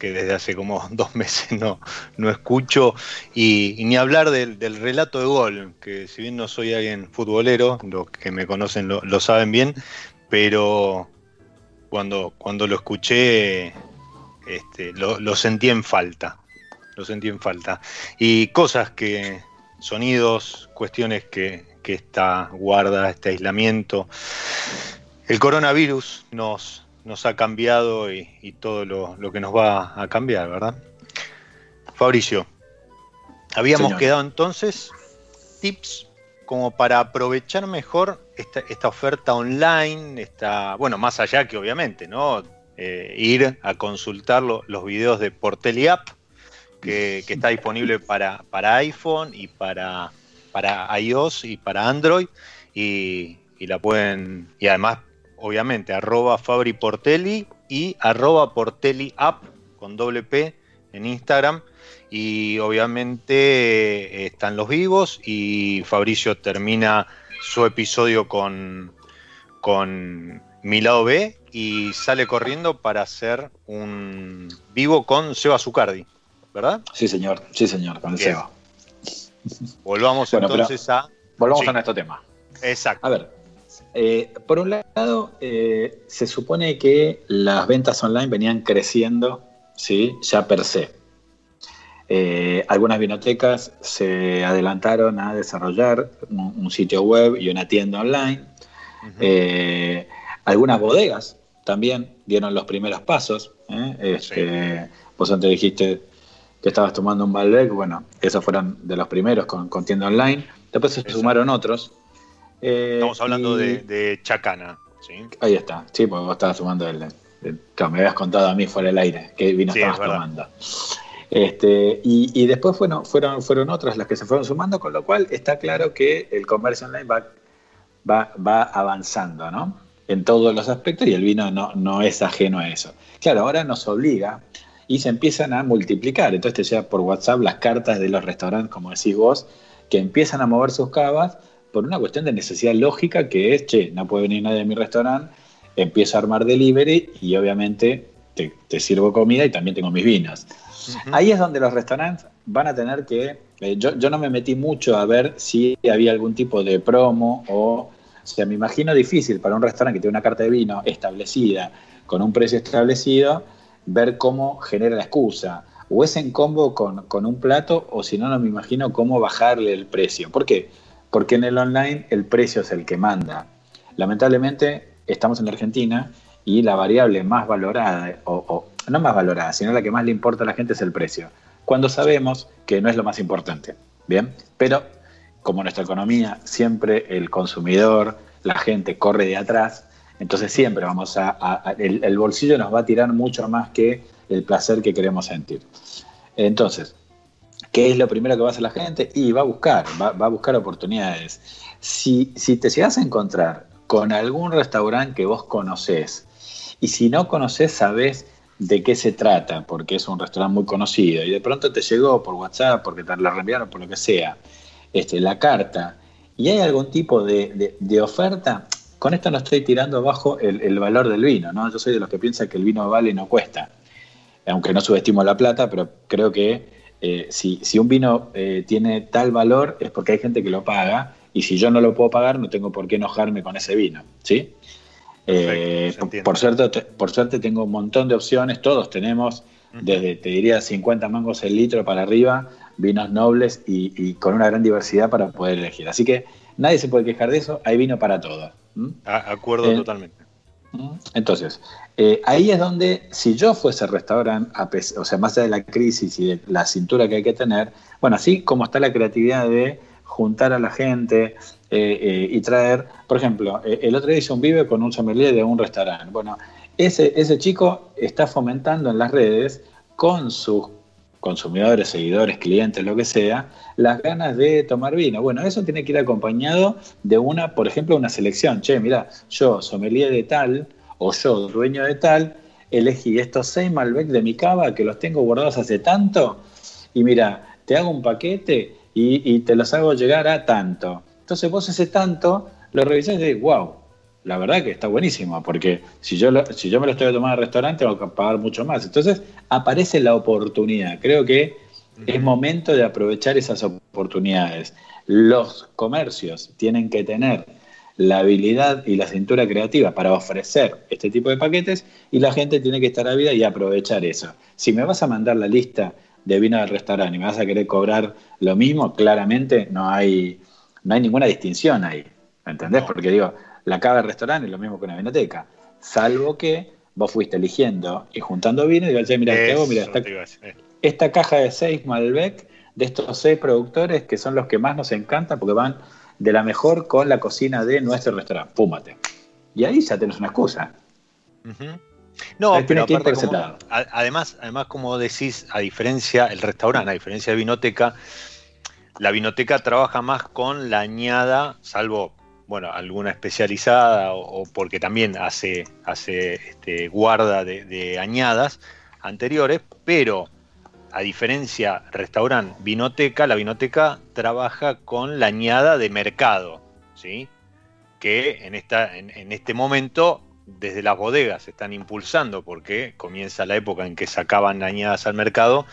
[SPEAKER 1] que desde hace como dos meses no, no escucho, y, ni hablar del, relato de gol, que si bien no soy alguien futbolero, los que me conocen lo, saben bien, pero cuando, cuando lo escuché este, lo, sentí en falta, lo sentí en falta. Y cosas que, sonidos, cuestiones que, que esta guarda, este aislamiento, el coronavirus nos, nos ha cambiado y, todo lo, que nos va a cambiar, ¿verdad? Fabricio, habíamos quedado entonces tips como para aprovechar mejor esta, oferta online, esta, bueno, más allá que obviamente, ¿no? Eh, ir a consultar los videos de Porteli App, que, está disponible para, para iPhone y para, para iOS y para Android, y, y la pueden, y además obviamente, arroba Fabri Portelli y arroba Portelli App con doble P en Instagram. Y obviamente eh, están los vivos y Fabricio termina su episodio con, con mi lado B y sale corriendo para hacer un vivo con Seba Zucardi, ¿verdad?
[SPEAKER 2] Sí, señor, sí, señor, con Seba.
[SPEAKER 1] Volvamos entonces a.
[SPEAKER 2] Volvamos a nuestro tema.
[SPEAKER 1] Exacto.
[SPEAKER 2] A ver, eh, por un lado, eh, se supone que las ventas online venían creciendo, ¿sí? Ya per se. Eh, algunas vinotecas se adelantaron a desarrollar un, sitio web y una tienda online. algunas bodegas también dieron los primeros pasos. Este, vos antes dijiste que estabas tomando un Malbec, bueno, esos fueron de los primeros con, tienda online. Después se sumaron otros,
[SPEAKER 1] eh, Estamos hablando de, Chacana. ¿sí?
[SPEAKER 2] Ahí está, sí, porque vos estabas tomando el, me habías contado a mí fuera del aire qué vino estabas tomando. Este, y, después fueron, fueron, fueron otras las que se fueron sumando, con lo cual está claro que el comercio online va, va, va avanzando, ¿no? En todos los aspectos y el vino no, no es ajeno a eso. Claro, ahora nos obliga y se empiezan a multiplicar. Entonces te llega por WhatsApp las cartas de los restaurantes, como decís vos, que empiezan a mover sus cavas por una cuestión de necesidad lógica que es, che, no puede venir nadie a mi restaurante, empiezo a armar delivery y obviamente te, sirvo comida y también tengo mis vinos. Ahí es donde los restaurantes van a tener que, eh, yo, yo, no me metí mucho a ver si había algún tipo de promo o, o sea, me imagino difícil para un restaurante que tiene una carta de vino establecida, con un precio establecido, ver cómo genera la excusa. O es en combo con, con un plato, o si no, no me imagino cómo bajarle el precio. ¿Por qué? porque en el online el precio es el que manda. Lamentablemente estamos en Argentina y la variable más valorada, o, no más valorada, sino la que más le importa a la gente es el precio, cuando sabemos que no es lo más importante. Bien, pero como nuestra economía siempre el consumidor, la gente corre de atrás, entonces siempre vamos a, el, bolsillo nos va a tirar mucho más que el placer que queremos sentir. Entonces, ¿Qué es lo primero que va a hacer la gente? Y va a buscar, va, a buscar oportunidades. Si, si te llegas a encontrar con algún restaurante que vos conocés, y si no conocés, sabés de qué se trata, porque es un restaurante muy conocido, y de pronto te llegó por WhatsApp, porque te la reenviaron, por lo que sea, este, la carta, y hay algún tipo de, oferta, con esto no estoy tirando abajo el, el, valor del vino, ¿no? Yo soy de los que piensan que el vino vale y no cuesta, aunque no subestimo la plata, pero creo que eh, si, un vino eh, tiene tal valor es porque hay gente que lo paga y si yo no lo puedo pagar no tengo por qué enojarme con ese vino, ¿sí? Eh, por, suerte, por suerte tengo un montón de opciones, todos tenemos desde, te diría, 50 mangos el litro para arriba, vinos nobles y, con una gran diversidad para poder elegir. Así que nadie se puede quejar de eso, hay vino para todos.
[SPEAKER 1] Acuerdo totalmente.
[SPEAKER 2] Entonces, eh, ahí es donde, si yo fuese restaurante, o sea, más allá de la crisis y de la cintura que hay que tener, bueno, así como está la creatividad de juntar a la gente eh, eh, y traer, por ejemplo, el otro día hice un vive con un sommelier de un restaurante. Bueno, ese, ese chico está fomentando en las redes con sus consumidores, seguidores, clientes, lo que sea, las ganas de tomar vino. Bueno, eso tiene que ir acompañado de una, por ejemplo, una selección. Che, mira, yo sommelier de tal o yo dueño de tal, elegí estos seis Malbec de mi cava que los tengo guardados hace tanto y mira, te hago un paquete y, te los hago llegar a tanto. Entonces vos ese tanto lo revisás y decís, wow, la verdad que está buenísimo, porque si yo, si yo me lo estoy a tomar al restaurante tengo que pagar mucho más. Entonces aparece la oportunidad. Creo que es momento de aprovechar esas oportunidades. Los comercios tienen que tener la habilidad y la cintura creativa para ofrecer este tipo de paquetes y la gente tiene que estar a vida y aprovechar eso. Si me vas a mandar la lista de vino del restaurante y me vas a querer cobrar lo mismo, claramente no hay, no hay ninguna distinción ahí. ¿Me entendés? Porque digo, la cava del restaurante es lo mismo que una vinoteca, salvo que vos fuiste eligiendo y juntando vino y digas, mira, ¿qué hago? Mira, esta, esta caja de seis Malbec de estos seis productores que son los que más nos encantan porque van de la mejor con la cocina de nuestro restaurante. Fúmate. Y ahí ya tenés una excusa.
[SPEAKER 1] No, pero además, además, como decís, a diferencia, el restaurante, a diferencia de vinoteca, la vinoteca trabaja más con la añada, salvo, bueno, alguna especializada o, porque también hace, hace este, guarda de añadas anteriores, pero a diferencia restaurante, vinoteca, la vinoteca trabaja con la añada de mercado, ¿sí? que en, esta, en, este momento desde las bodegas se están impulsando porque comienza la época en que sacaban añadas al mercado,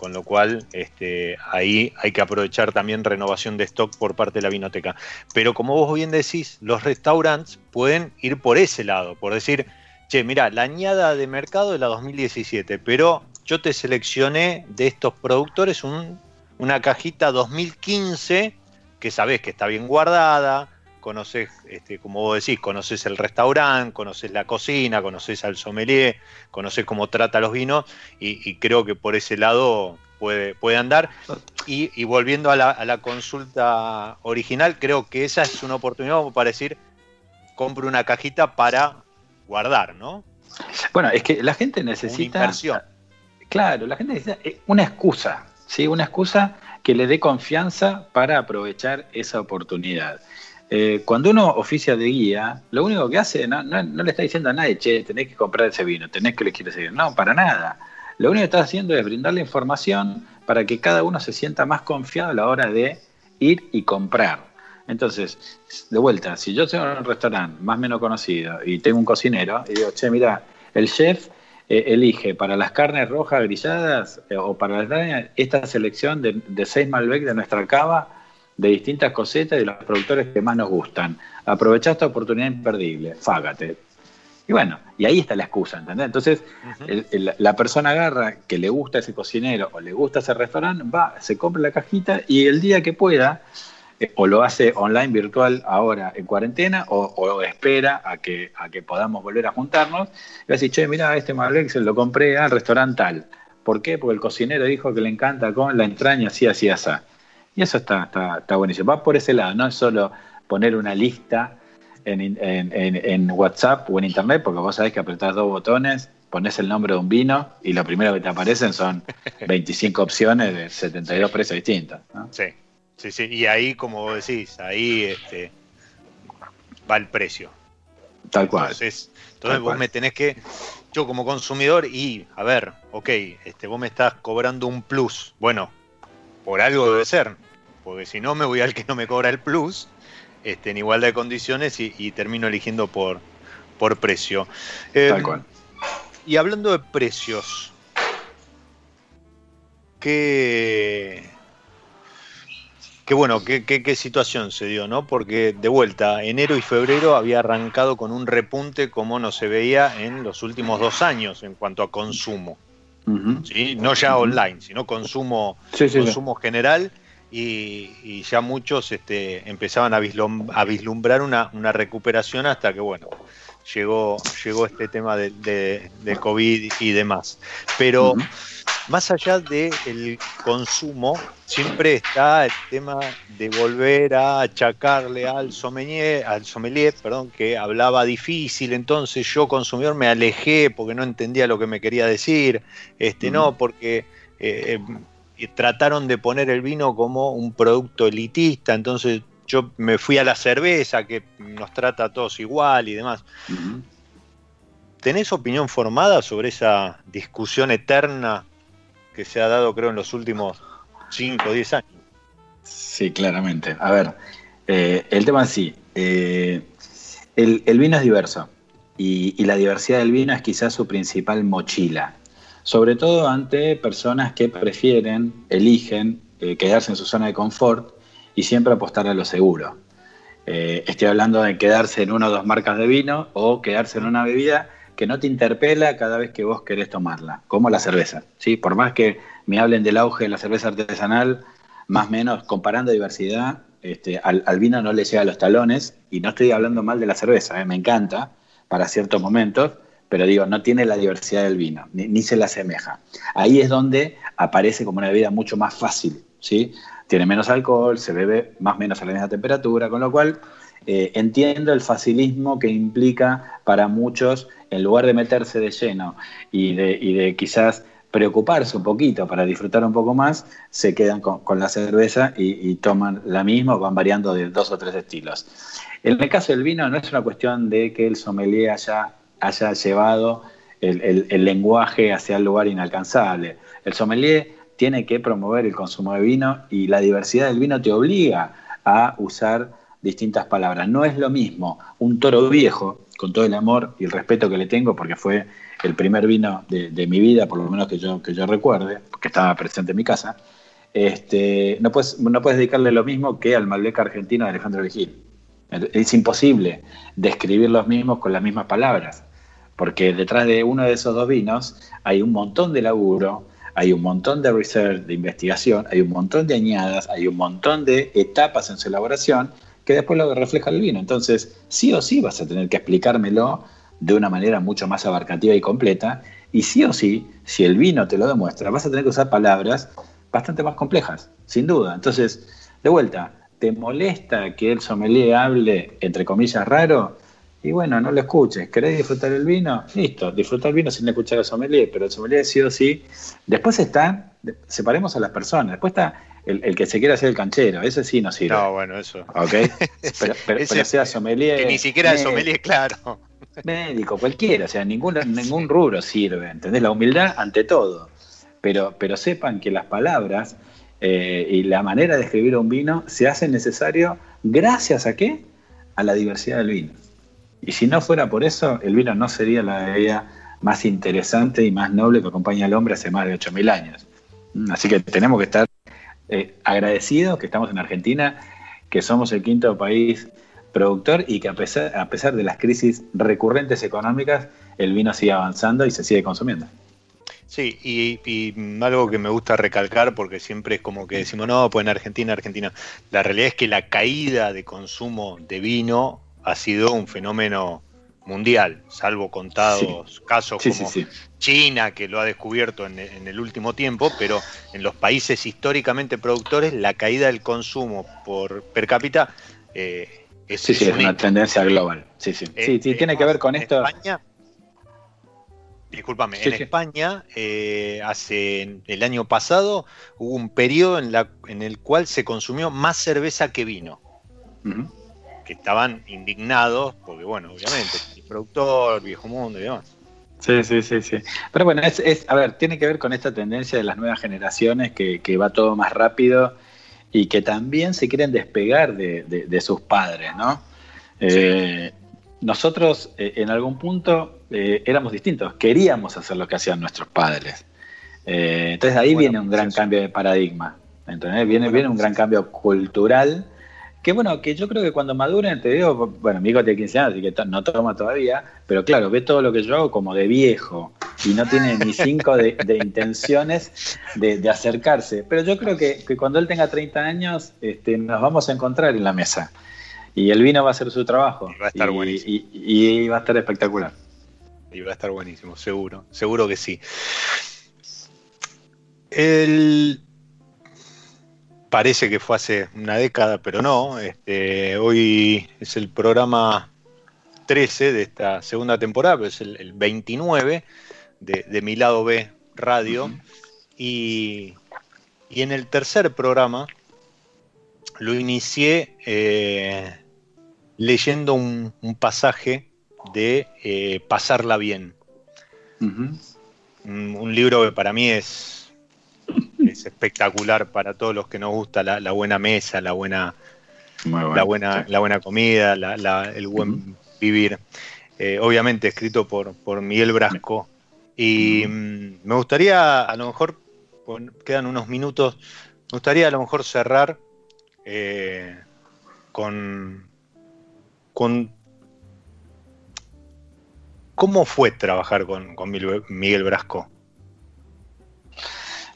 [SPEAKER 1] con lo cual este, ahí hay que aprovechar también renovación de stock por parte de la vinoteca. Pero como vos bien decís, los restaurantes pueden ir por ese lado, por decir, che, mira, la añada de mercado es la 2017, pero yo te seleccioné de estos productores una cajita 2015 que sabes que está bien guardada, conoces, este, como vos decís, conoces el restaurante, conoces la cocina, conoces al sommelier, conoces cómo trata los vinos y, creo que por ese lado puede, puede andar. Y, volviendo a la, consulta original, creo que esa es una oportunidad para decir, compro una cajita para guardar, ¿no?
[SPEAKER 2] Bueno, es que la gente necesita... Claro, la gente necesita eh, una excusa, ¿sí? Una excusa que le dé confianza para aprovechar esa oportunidad. Eh, cuando uno oficia de guía, lo único que hace, no, le está diciendo a nadie, che, tenés que comprar ese vino, tenés que elegir ese vino. No, para nada. Lo único que está haciendo es brindarle información para que cada uno se sienta más confiado a la hora de ir y comprar. Entonces, de vuelta, si yo tengo un restaurante más o menos conocido y tengo un cocinero y digo, che, mira, el chef eh, elige para las carnes rojas grilladas eh, o para las esta selección de, de seis Malbec de nuestra cava de distintas cosetas y de los productores que más nos gustan. Aprovechá esta oportunidad imperdible, fágate. Y bueno, y ahí está la excusa, ¿entendés? Entonces, la persona agarra que le gusta ese cocinero o le gusta ese restaurante, va, se compra la cajita y el día que pueda, eh, o lo hace online virtual ahora en cuarentena, o, espera a que, a que podamos volver a juntarnos, y va a decir, che, mira, este se lo compré al restaurante tal. ¿Por qué? Porque el cocinero dijo que le encanta con la entraña así, así, así. Y eso está, está, está buenísimo. Va por ese lado, no es solo poner una lista en, en, WhatsApp o en Internet, porque vos sabés que apretás dos botones, pones el nombre de un vino y lo primero que te aparecen son 25 opciones de 72 precios distintos.
[SPEAKER 1] Sí, sí, sí. Y ahí, como vos decís, ahí este, va el precio.
[SPEAKER 2] Tal cual.
[SPEAKER 1] Entonces, entonces vos me tenés que, yo como consumidor, y a ver, ok, este, vos me estás cobrando un plus. Bueno, por algo debe ser, porque si no me voy al que no me cobra el plus, este, en igualdad de condiciones y, termino eligiendo por, por precio. Tal em, cual. Y hablando de precios, ¿qué, qué bueno, qué, qué, situación se dio, ¿no? Porque de vuelta, enero y febrero había arrancado con un repunte como no se veía en los últimos dos años en cuanto a consumo. No ya online, sino consumo, consumo general. Y, ya muchos este, empezaban a, vislumbrar una, recuperación hasta que, bueno, llegó, llegó este tema de, de, COVID y demás. Pero más allá del consumo, siempre está el tema de volver a achacarle al sommelier, al sommelier perdón, que hablaba difícil, entonces yo consumidor me alejé porque no entendía lo que me quería decir, este no, porque eh, trataron de poner el vino como un producto elitista, entonces yo me fui a la cerveza que nos trata a todos igual y demás. ¿tenés opinión formada sobre esa discusión eterna que se ha dado, creo, en los últimos 5 o 10 años?
[SPEAKER 2] Sí, claramente. A ver, eh, el tema es sí. Eh, el, vino es diverso y, la diversidad del vino es quizás su principal mochila, sobre todo ante personas que prefieren, eligen eh, quedarse en su zona de confort y siempre apostar a lo seguro. estoy hablando de quedarse en una o dos marcas de vino o quedarse en una bebida que no te interpela cada vez que vos querés tomarla, como la cerveza. ¿sí? Por más que me hablen del auge de la cerveza artesanal, más o menos comparando diversidad, este, al, vino no le llega a los talones, y no estoy hablando mal de la cerveza, ¿eh? me encanta para ciertos momentos, pero digo, no tiene la diversidad del vino, ni, se la asemeja. Ahí es donde aparece como una bebida mucho más fácil, ¿sí? Tiene menos alcohol, se bebe más o menos a la misma temperatura, con lo cual eh, entiendo el facilismo que implica para muchos, en lugar de meterse de lleno y de, y de quizás preocuparse un poquito para disfrutar un poco más, se quedan con, la cerveza y, toman la misma van variando de dos o tres estilos. En el caso del vino no es una cuestión de que el sommelier haya, haya llevado el, lenguaje hacia el lugar inalcanzable. El sommelier tiene que promover el consumo de vino y la diversidad del vino te obliga a usar distintas palabras. No es lo mismo un toro viejo, con todo el amor y el respeto que le tengo, porque fue el primer vino de, mi vida, por lo menos que yo, que yo recuerde, porque estaba presente en mi casa, este, no, puedes, no puedes dedicarle lo mismo que al Malbec argentino de Alejandro Vigil. Es imposible describir los mismos con las mismas palabras, porque detrás de uno de esos dos vinos hay un montón de laburo, hay un montón de research, de investigación, hay un montón de añadas, hay un montón de etapas en su elaboración que después lo refleja el vino. Entonces, sí o sí vas a tener que explicármelo de una manera mucho más abarcativa y completa. Y sí o sí, si el vino te lo demuestra, vas a tener que usar palabras bastante más complejas, sin duda. Entonces, de vuelta, ¿te molesta que el sommelier hable, entre comillas, raro? Y bueno, no lo escuches. ¿Querés disfrutar el vino? Listo, disfrutar el vino sin escuchar al sommelier, pero el sommelier sí o sí. Después está, separemos a las personas, después está el, que se quiera hacer el canchero, ese sí no sirve.
[SPEAKER 1] No, bueno, eso.
[SPEAKER 2] Ok, pero, pero, sea sommelier.
[SPEAKER 1] Que ni siquiera el sommelier, claro
[SPEAKER 2] médico, cualquiera, o sea, ningún, ningún rubro sirve, ¿entendés? La humildad ante todo. Pero, pero sepan que las palabras eh, y la manera de escribir un vino se hacen necesario gracias a qué? A la diversidad del vino. Y si no fuera por eso, el vino no sería la bebida más interesante y más noble que acompaña al hombre hace más de 8.000 años. Así que tenemos que estar eh, agradecidos que estamos en Argentina, que somos el quinto país productor y que a pesar de las crisis recurrentes económicas, el vino sigue avanzando y se sigue consumiendo.
[SPEAKER 1] Sí, y, algo que me gusta recalcar, porque siempre es como que decimos, no, pues en Argentina, Argentina. La realidad es que la caída de consumo de vino ha sido un fenómeno mundial, salvo contados casos como China, que lo ha descubierto en, el último tiempo, pero en los países históricamente productores, la caída del consumo por per cápita eh,
[SPEAKER 2] es una tendencia global. Sí, sí. sí, tiene que ver con esto.
[SPEAKER 1] España, discúlpame, en España, eh, hace el año pasado, hubo un periodo en, la, en el cual se consumió más cerveza que vino. Que estaban indignados, porque, bueno, obviamente, el productor, viejo mundo y demás.
[SPEAKER 2] Sí, sí, sí, sí. Pero bueno, es, a ver, tiene que ver con esta tendencia de las nuevas generaciones que, que va todo más rápido y que también se quieren despegar de, sus padres, ¿no? Eh, nosotros eh, en algún punto eh, éramos distintos, queríamos hacer lo que hacían nuestros padres. entonces ahí viene un gran cambio de paradigma, ¿entendés? Viene, viene un gran cambio cultural que bueno, que yo creo que cuando maduren, te digo, bueno, mi hijo tiene 15 años, así que no toma todavía, pero claro, ve todo lo que yo hago como de viejo y no tiene ni cinco de, intenciones de, acercarse. Pero yo creo que, cuando él tenga 30 años, este, nos vamos a encontrar en la mesa y el vino va a hacer su trabajo.
[SPEAKER 1] Y va a estar buenísimo.
[SPEAKER 2] Y, va a estar espectacular.
[SPEAKER 1] Y va a estar buenísimo, seguro, seguro que sí. El, parece que fue hace una década, pero no. Este, hoy es el programa 13 de esta segunda temporada, pero es el, 29 de, mi lado B radio. y, en el tercer programa lo inicié eh, leyendo un, pasaje de eh, pasarla bien. un, libro que para mí es, es espectacular para todos los que nos gusta la, buena mesa, la buena, la buena, la buena comida, el buen vivir. Eh, obviamente escrito por, por Miguel Brasco. Y mm, me gustaría, a lo mejor, quedan unos minutos, me gustaría a lo mejor cerrar eh, con, con ¿Cómo fue trabajar con, Miguel Brasco?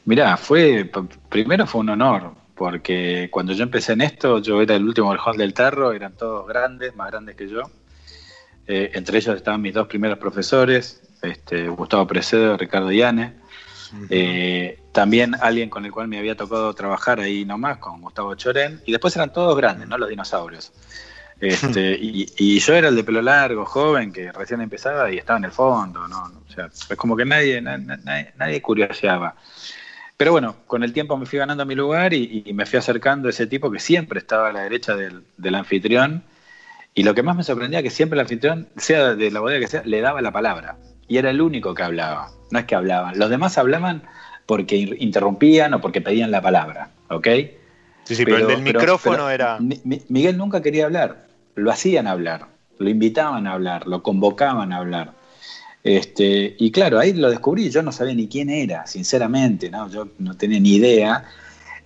[SPEAKER 2] Mirá, fue, primero fue un honor, porque cuando yo empecé en esto, yo era el último del del Tarro, eran todos grandes, más grandes que yo. Eh, entre ellos estaban mis dos primeros profesores, este, Gustavo Precedo y Ricardo Diane. Eh, también alguien con el cual me había tocado trabajar ahí nomás, con Gustavo Chorén. Y después eran todos grandes, ¿no? Los dinosaurios. Este, y, yo era el de pelo largo, joven, que recién empezaba y estaba en el fondo, ¿no? O sea, es como que nadie, nadie, nadie curioseaba. Pero bueno, con el tiempo me fui ganando mi lugar y, me fui acercando a ese tipo que siempre estaba a la derecha del, anfitrión. Y lo que más me sorprendía es que siempre el anfitrión, sea de la bodega que sea, le daba la palabra. Y era el único que hablaba. No es que hablaban. Los demás hablaban porque interrumpían o porque pedían la palabra. ¿Ok?
[SPEAKER 1] Sí, sí, pero, el del micrófono era.
[SPEAKER 2] Miguel nunca quería hablar, lo hacían hablar, lo invitaban a hablar, lo convocaban a hablar. Este, y claro, ahí lo descubrí, yo no sabía ni quién era, sinceramente, ¿no? yo no tenía ni idea.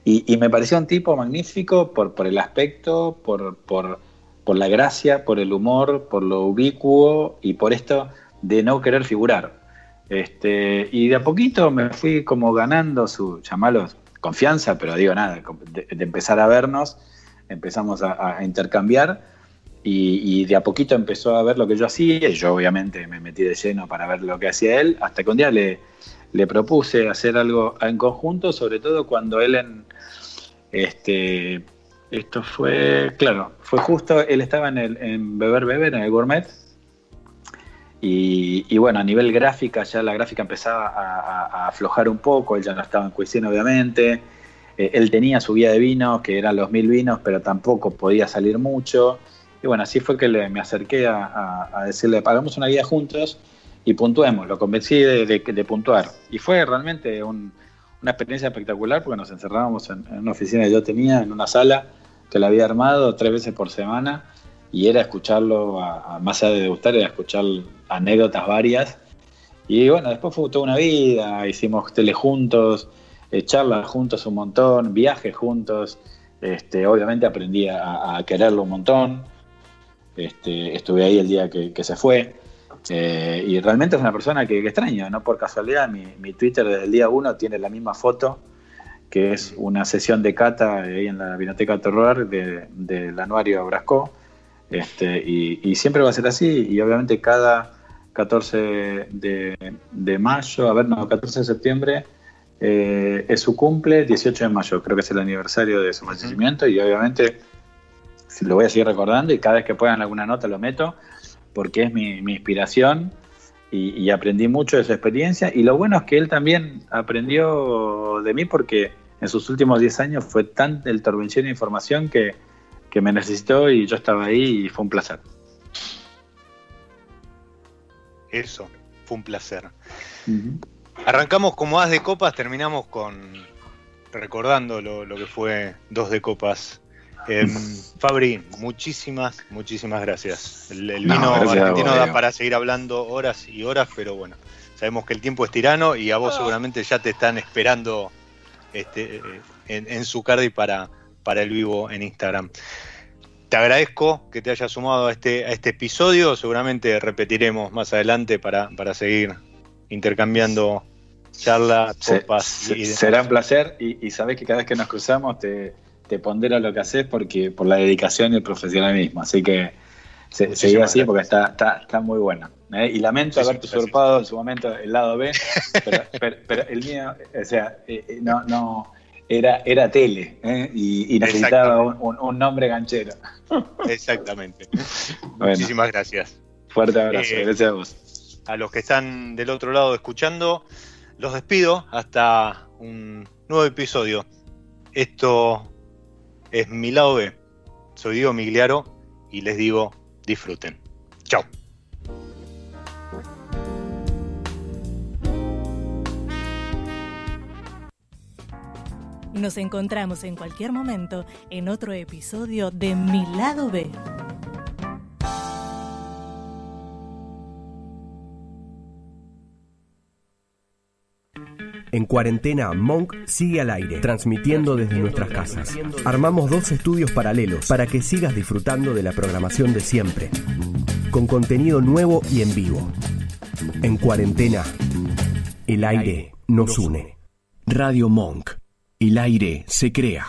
[SPEAKER 2] Y, me pareció un tipo magnífico por, por el aspecto, por, por, por, la gracia, por el humor, por lo ubicuo y por esto de no querer figurar. Este, y de a poquito me fui como ganando su, llamalos, confianza, pero digo nada, de, empezar a vernos, empezamos a, intercambiar y, de a poquito empezó a ver lo que yo hacía y yo obviamente me metí de lleno para ver lo que hacía él, hasta que un día le, propuse hacer algo en conjunto, sobre todo cuando él en, este, esto fue, claro, fue justo, él estaba en, Beber Beber, en el Gourmet, y, bueno, a nivel gráfica, ya la gráfica empezaba a, aflojar un poco, él ya no estaba en cuestión, obviamente. Eh, él tenía su guía de vinos, que eran los mil vinos, pero tampoco podía salir mucho. Y bueno, así fue que me acerqué a, decirle, hagamos una guía juntos y puntuemos. Lo convencí de, puntuar. Y fue realmente una experiencia espectacular porque nos encerrábamos en, una oficina que yo tenía, en una sala que la había armado tres veces por semana y era escucharlo, a, más allá de gustar, era escuchar anécdotas varias. Y bueno, después fue toda una vida, hicimos tele juntos, eh, charlas juntos un montón, viajes juntos. Este, obviamente aprendí a, quererlo un montón. Este, estuve ahí el día que, se fue. Eh, y realmente es una persona que, extraño, no por casualidad. Mi, Twitter desde el día uno tiene la misma foto, que es una sesión de cata ahí en la Biblioteca Terror del anuario Brasco este, y, siempre va a ser así, y obviamente cada 14 de, mayo, a ver, no, 14 de septiembre eh, es su cumple, 18 de mayo creo que es el aniversario de su fallecimiento, y obviamente lo voy a seguir recordando, y cada vez que puedan alguna nota lo meto, porque es mi, inspiración, y, aprendí mucho de su experiencia, y lo bueno es que él también aprendió de mí, porque en sus últimos 10 años fue tan el torbellino de información que que me necesitó y yo estaba ahí y fue un placer.
[SPEAKER 1] Eso, fue un placer. Arrancamos como as de copas, terminamos con recordando lo, que fue dos de copas. Em, Fabri, muchísimas, muchísimas gracias. El, vino argentino da para seguir hablando horas y horas, pero bueno, sabemos que el tiempo es tirano y a vos seguramente ya te están esperando este, eh, en, en Zucardi para, para el vivo en Instagram. Te agradezco que te hayas sumado a este, a este episodio. Seguramente repetiremos más adelante para, seguir intercambiando charlas, copas.
[SPEAKER 2] será un placer y, y, sabes que cada vez que nos cruzamos te, te pondero lo que haces porque por la dedicación y el profesionalismo. Así que se, seguí así porque está, está, muy bueno. ¿eh? Y lamento haberte usurpado en su momento el lado B, pero, el mío, o sea, eh, eh, no, no era, era tele ¿eh? y, necesitaba un, nombre ganchero.
[SPEAKER 1] Exactamente. Muchísimas gracias.
[SPEAKER 2] Fuerte abrazo, gracias a vos.
[SPEAKER 1] A los que están del otro lado escuchando, los despido hasta un nuevo episodio. Esto es mi lado B. Soy Diego Migliaro y les digo, disfruten. Chao.
[SPEAKER 3] Nos encontramos en cualquier momento en otro episodio de Mi lado B.
[SPEAKER 4] En cuarentena, Monk sigue al aire, transmitiendo desde nuestras casas. Armamos dos estudios paralelos para que sigas disfrutando de la programación de siempre, con contenido nuevo y en vivo. En cuarentena, el aire nos une. Radio Monk. El aire se crea.